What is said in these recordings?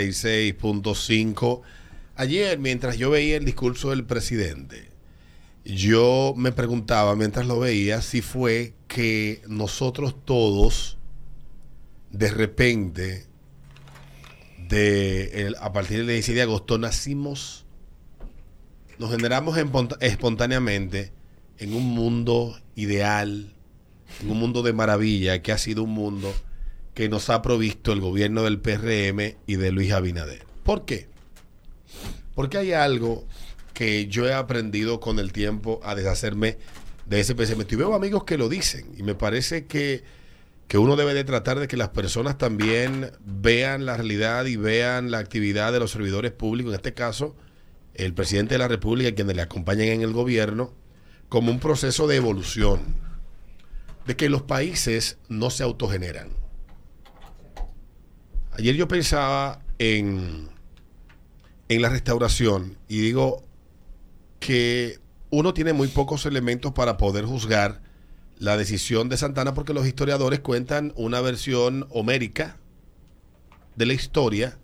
96.5. Ayer, mientras yo veía el discurso del presidente, yo me preguntaba mientras lo veía si fue que nosotros todos, de repente, de a partir del 16 de agosto, nacimos, nos generamos espontáneamente en un mundo ideal, en un mundo de maravilla, que ha sido un mundo que nos ha provisto el gobierno del PRM y de Luis Abinader. ¿Por qué? Porque hay algo que yo he aprendido con el tiempo a deshacerme de ese pensamiento. Y veo amigos que lo dicen. Y me parece que, que uno debe de tratar de que las personas también vean la realidad y vean la actividad de los servidores públicos, en este caso, el presidente de la República y quienes le acompañan en el gobierno, como un proceso de evolución. De que los países no se autogeneran. Ayer yo pensaba en, en la restauración y digo, que uno tiene muy pocos elementos para poder juzgar la decisión de Santana porque los historiadores cuentan una versión homérica de la historia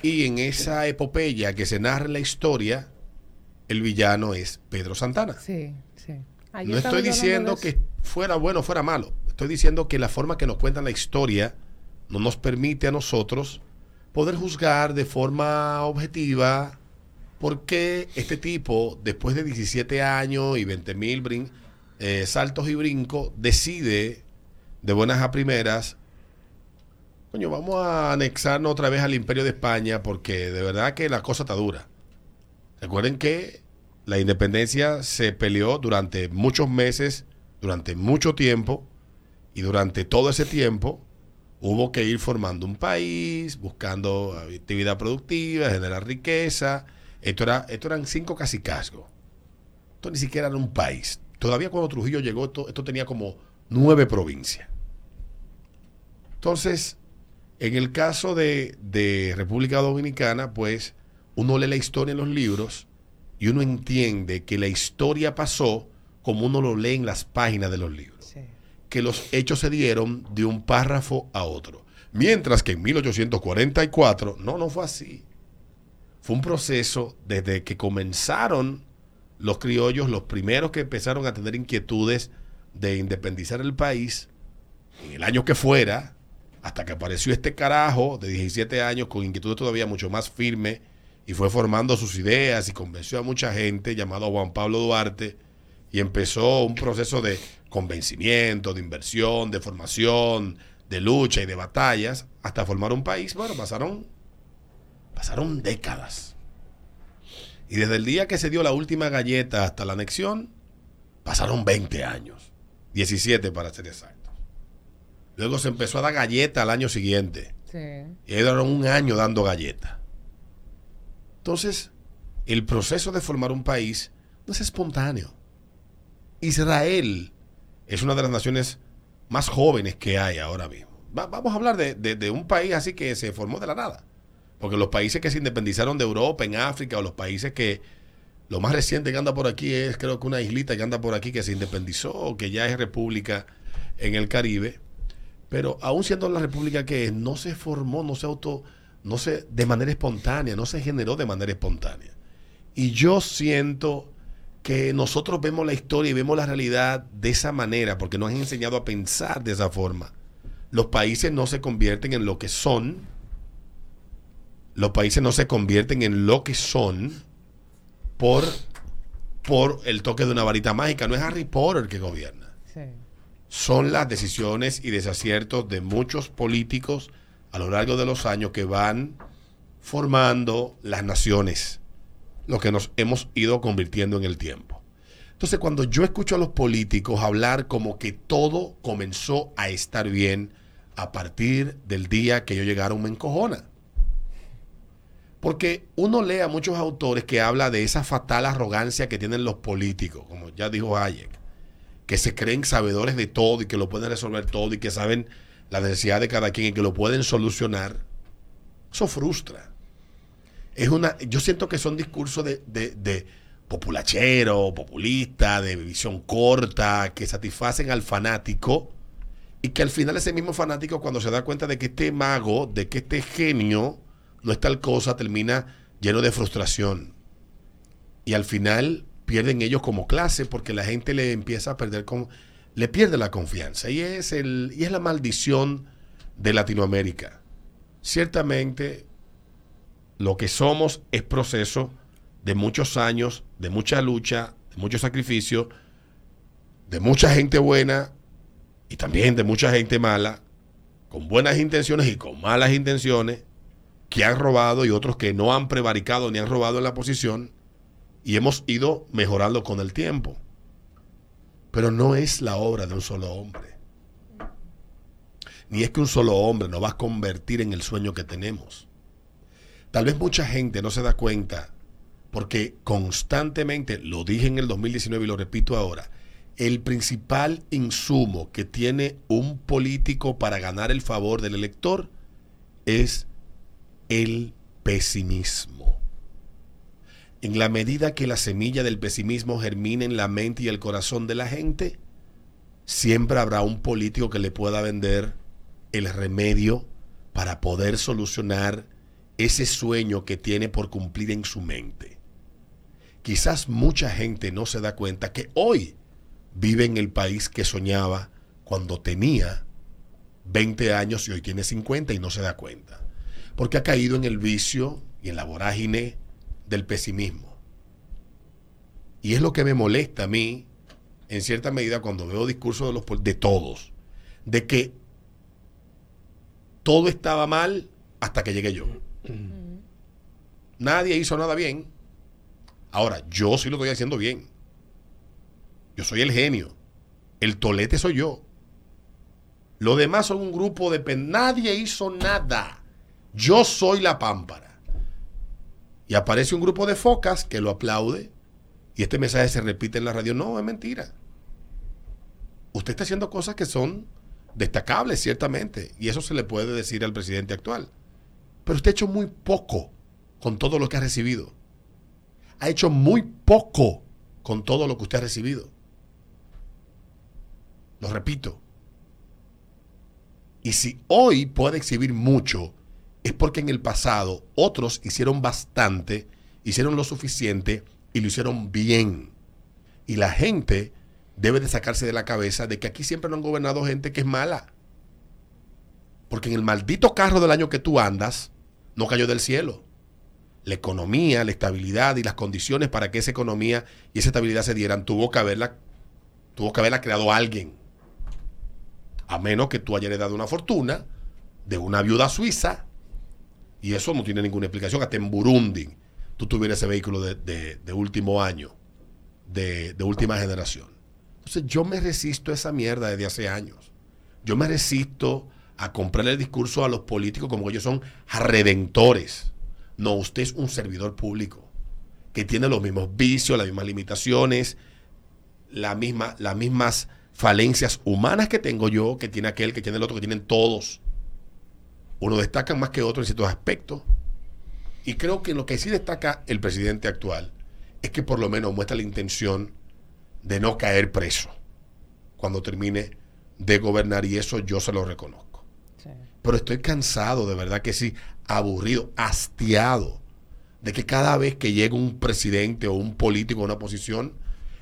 y en esa epopeya que se narra la historia, el villano es Pedro Santana. Sí, sí. no estoy diciendo que fuera bueno o fuera malo. Estoy diciendo que la forma que nos cuentan la historia no nos permite a nosotros poder juzgar de forma objetiva ¿Por qué este tipo, después de 17 años y 20 mil eh, saltos y brincos, decide de buenas a primeras, coño, vamos a anexarnos otra vez al imperio de España porque de verdad que la cosa está dura. Recuerden que la independencia se peleó durante muchos meses, durante mucho tiempo, y durante todo ese tiempo hubo que ir formando un país, buscando actividad productiva, generar riqueza, esto, era, esto eran cinco casicazgos. Esto ni siquiera era un país. Todavía cuando Trujillo llegó, esto, esto tenía como nueve provincias. Entonces, en el caso de, de, República Dominicana, pues uno lee la historia en los libros y uno entiende que la historia pasó como uno lo lee en las páginas de los libros. Que los hechos se dieron de un párrafo a otro. Mientras que en 1844, no, no fue así fue un proceso desde que comenzaron los criollos, los primeros que empezaron a tener inquietudes de independizar el país, en el año que fuera, hasta que apareció este carajo de 17 años con inquietudes todavía mucho más firmes y fue formando sus ideas y convenció a mucha gente, llamado Juan Pablo Duarte, y empezó un proceso de convencimiento, de inversión, de formación, de lucha y de batallas, hasta formar un país. Bueno, pasaron Pasaron décadas. Y desde el día que se dio la última galleta hasta la anexión, pasaron 20 años. 17 para ser exacto. Luego se empezó a dar galleta al año siguiente. Sí. Y ahí duraron un año dando galleta. Entonces, el proceso de formar un país no es espontáneo. Israel es una de las naciones más jóvenes que hay ahora mismo. vamos a hablar de, un país así que se formó de la nada. Porque los países que se independizaron de Europa, en África, o los países que lo más reciente que anda por aquí es creo que una islita que anda por aquí que se independizó, que ya es república en el Caribe. Pero aún siendo la república que no se formó, no se auto, no se, de manera espontánea, no se generó de manera espontánea. Y yo siento que nosotros vemos la historia y vemos la realidad de esa manera, porque nos han enseñado a pensar de esa forma. Los países no se convierten en lo que son, los países no se convierten en lo que son por, por el toque de una varita mágica. No es Harry Potter que gobierna. Son las decisiones y desaciertos de muchos políticos a lo largo de los años que van formando las naciones, lo que nos hemos ido convirtiendo en el tiempo. Entonces, cuando yo escucho a los políticos hablar como que todo comenzó a estar bien a partir del día que yo llegaron, me encojona. Porque uno lee a muchos autores que habla de esa fatal arrogancia que tienen los políticos, como ya dijo Hayek, que se creen sabedores de todo y que lo pueden resolver todo y que saben la necesidad de cada quien y que lo pueden solucionar. Eso frustra. Es una, yo siento que son discursos de, de, populachero, populista, de visión corta, que satisfacen al fanático y que al final ese mismo fanático cuando se da cuenta de que este mago, de que este genio, no es tal cosa, termina lleno de frustración. Y al final pierden ellos como clase porque la gente le empieza a perder con, le pierde la confianza. Y es, el, y es la maldición de Latinoamérica. Ciertamente lo que somos es proceso de muchos años, de mucha lucha, de mucho sacrificio, de mucha gente buena y también de mucha gente mala, con buenas intenciones y con malas intenciones, que han robado y otros que no han prevaricado ni han robado en la posición, y hemos ido mejorando con el tiempo. Pero no es la obra de un solo hombre. Ni es que un solo hombre nos va a convertir en el sueño que tenemos. Tal vez mucha gente no se da cuenta, porque constantemente, lo dije en el 2019 y lo repito ahora, el principal insumo que tiene un político para ganar el favor del elector es el pesimismo. En la medida que la semilla del pesimismo germine en la mente y el corazón de la gente, siempre habrá un político que le pueda vender el remedio para poder solucionar ese sueño que tiene por cumplir en su mente. Quizás mucha gente no se da cuenta que hoy vive en el país que soñaba cuando tenía 20 años y hoy tiene 50 y no se da cuenta. Porque ha caído en el vicio y en la vorágine del pesimismo. Y es lo que me molesta a mí, en cierta medida, cuando veo discursos de, los, de todos, de que todo estaba mal hasta que llegué yo. Nadie hizo nada bien. Ahora, yo sí lo estoy haciendo bien. Yo soy el genio. El tolete soy yo. Lo demás son un grupo de... Nadie hizo nada. Yo soy la pámpara. Y aparece un grupo de focas que lo aplaude. Y este mensaje se repite en la radio. No, es mentira. Usted está haciendo cosas que son destacables, ciertamente. Y eso se le puede decir al presidente actual. Pero usted ha hecho muy poco con todo lo que ha recibido. Ha hecho muy poco con todo lo que usted ha recibido. Lo repito. Y si hoy puede exhibir mucho, es porque en el pasado otros hicieron bastante, hicieron lo suficiente y lo hicieron bien. Y la gente debe de sacarse de la cabeza de que aquí siempre no han gobernado gente que es mala. Porque en el maldito carro del año que tú andas, no cayó del cielo. La economía, la estabilidad y las condiciones para que esa economía y esa estabilidad se dieran, tuvo que haberla, tuvo que haberla creado alguien. A menos que tú hayas heredado una fortuna de una viuda suiza. Y eso no tiene ninguna explicación. Hasta en Burundi tú tuvieras ese vehículo de, último año, de, de última generación. Entonces yo me resisto a esa mierda desde hace años. Yo me resisto a comprarle el discurso a los políticos como que ellos son redentores. No, usted es un servidor público que tiene los mismos vicios, las mismas limitaciones, misma, las mismas falencias humanas que tengo yo, que tiene aquel, que tiene el otro, que tienen todos. Uno destaca más que otro en ciertos aspectos. Y creo que lo que sí destaca el presidente actual es que por lo menos muestra la intención de no caer preso cuando termine de gobernar y eso yo se lo reconozco. Pero estoy cansado, de verdad que sí, aburrido, hastiado de que cada vez que llega un presidente o un político a una posición,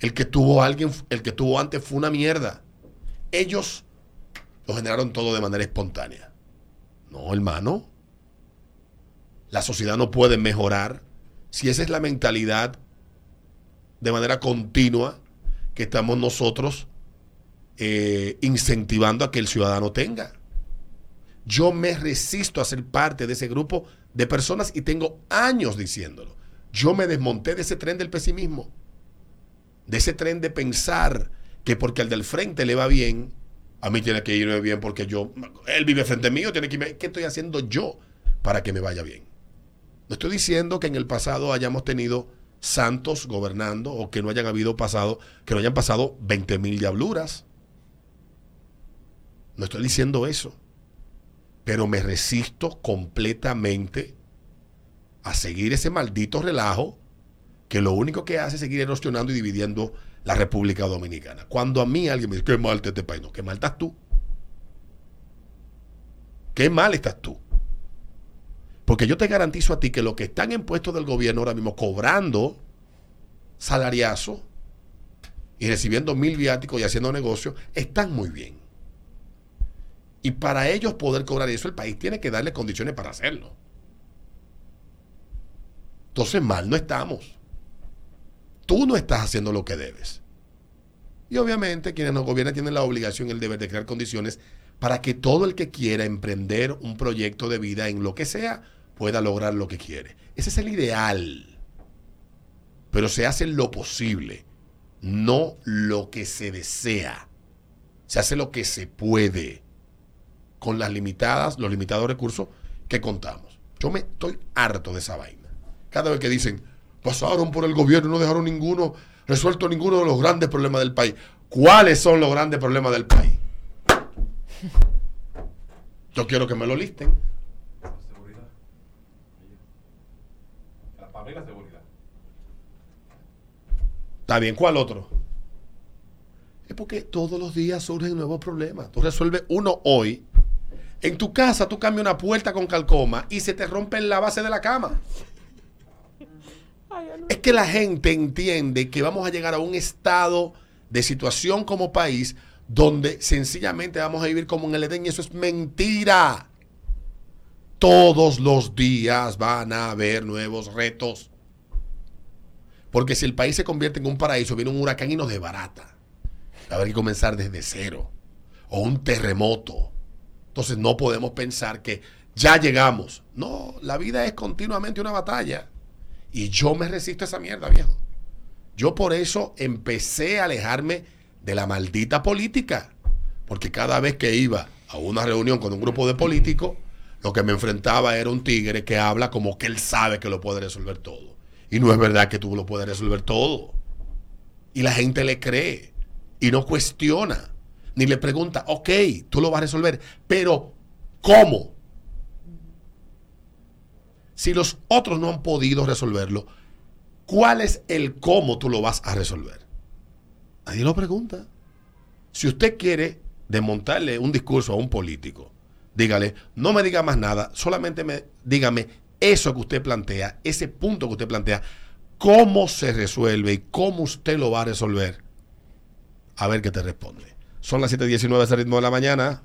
el que tuvo alguien, el que tuvo antes fue una mierda. Ellos lo generaron todo de manera espontánea. No, hermano. La sociedad no puede mejorar si esa es la mentalidad de manera continua que estamos nosotros eh, incentivando a que el ciudadano tenga. Yo me resisto a ser parte de ese grupo de personas y tengo años diciéndolo. Yo me desmonté de ese tren del pesimismo de ese tren de pensar que porque al del frente le va bien, a mí tiene que irme bien porque yo, él vive frente mío, tiene que irme, ¿qué estoy haciendo yo para que me vaya bien? No estoy diciendo que en el pasado hayamos tenido santos gobernando o que no hayan habido pasado, que no hayan pasado 20 mil diabluras. No estoy diciendo eso. Pero me resisto completamente a seguir ese maldito relajo que lo único que hace es seguir erosionando y dividiendo la República Dominicana. Cuando a mí alguien me dice, qué mal está este país, no, qué mal estás tú. Qué mal estás tú. Porque yo te garantizo a ti que los que están en puestos del gobierno ahora mismo cobrando salariazo y recibiendo mil viáticos y haciendo negocios, están muy bien. Y para ellos poder cobrar eso, el país tiene que darle condiciones para hacerlo. Entonces mal no estamos. Tú no estás haciendo lo que debes. Y obviamente quienes nos gobiernan tienen la obligación y el deber de crear condiciones para que todo el que quiera emprender un proyecto de vida en lo que sea pueda lograr lo que quiere. Ese es el ideal. Pero se hace lo posible, no lo que se desea. Se hace lo que se puede con las limitadas, los limitados recursos que contamos. Yo me estoy harto de esa vaina. Cada vez que dicen, pasaron por el gobierno y no dejaron ninguno, resuelto ninguno de los grandes problemas del país. ¿Cuáles son los grandes problemas del país? Yo quiero que me lo listen. La seguridad. La la seguridad. Está bien, ¿cuál otro? Es porque todos los días surgen nuevos problemas. Tú resuelves uno hoy. En tu casa tú cambias una puerta con calcoma y se te rompe en la base de la cama. Es que la gente entiende que vamos a llegar a un estado de situación como país donde sencillamente vamos a vivir como en el Edén y eso es mentira. Todos los días van a haber nuevos retos. Porque si el país se convierte en un paraíso, viene un huracán y nos desbarata. Haber que comenzar desde cero. O un terremoto. Entonces no podemos pensar que ya llegamos. No, la vida es continuamente una batalla. Y yo me resisto a esa mierda, viejo. Yo por eso empecé a alejarme de la maldita política. Porque cada vez que iba a una reunión con un grupo de políticos, lo que me enfrentaba era un tigre que habla como que él sabe que lo puede resolver todo. Y no es verdad que tú lo puedes resolver todo. Y la gente le cree y no cuestiona, ni le pregunta, ok, tú lo vas a resolver, pero ¿cómo? Si los otros no han podido resolverlo, ¿cuál es el cómo tú lo vas a resolver? Nadie lo pregunta. Si usted quiere desmontarle un discurso a un político, dígale, no me diga más nada, solamente me, dígame eso que usted plantea, ese punto que usted plantea, cómo se resuelve y cómo usted lo va a resolver. A ver qué te responde. Son las 7.19 de ritmo de la mañana.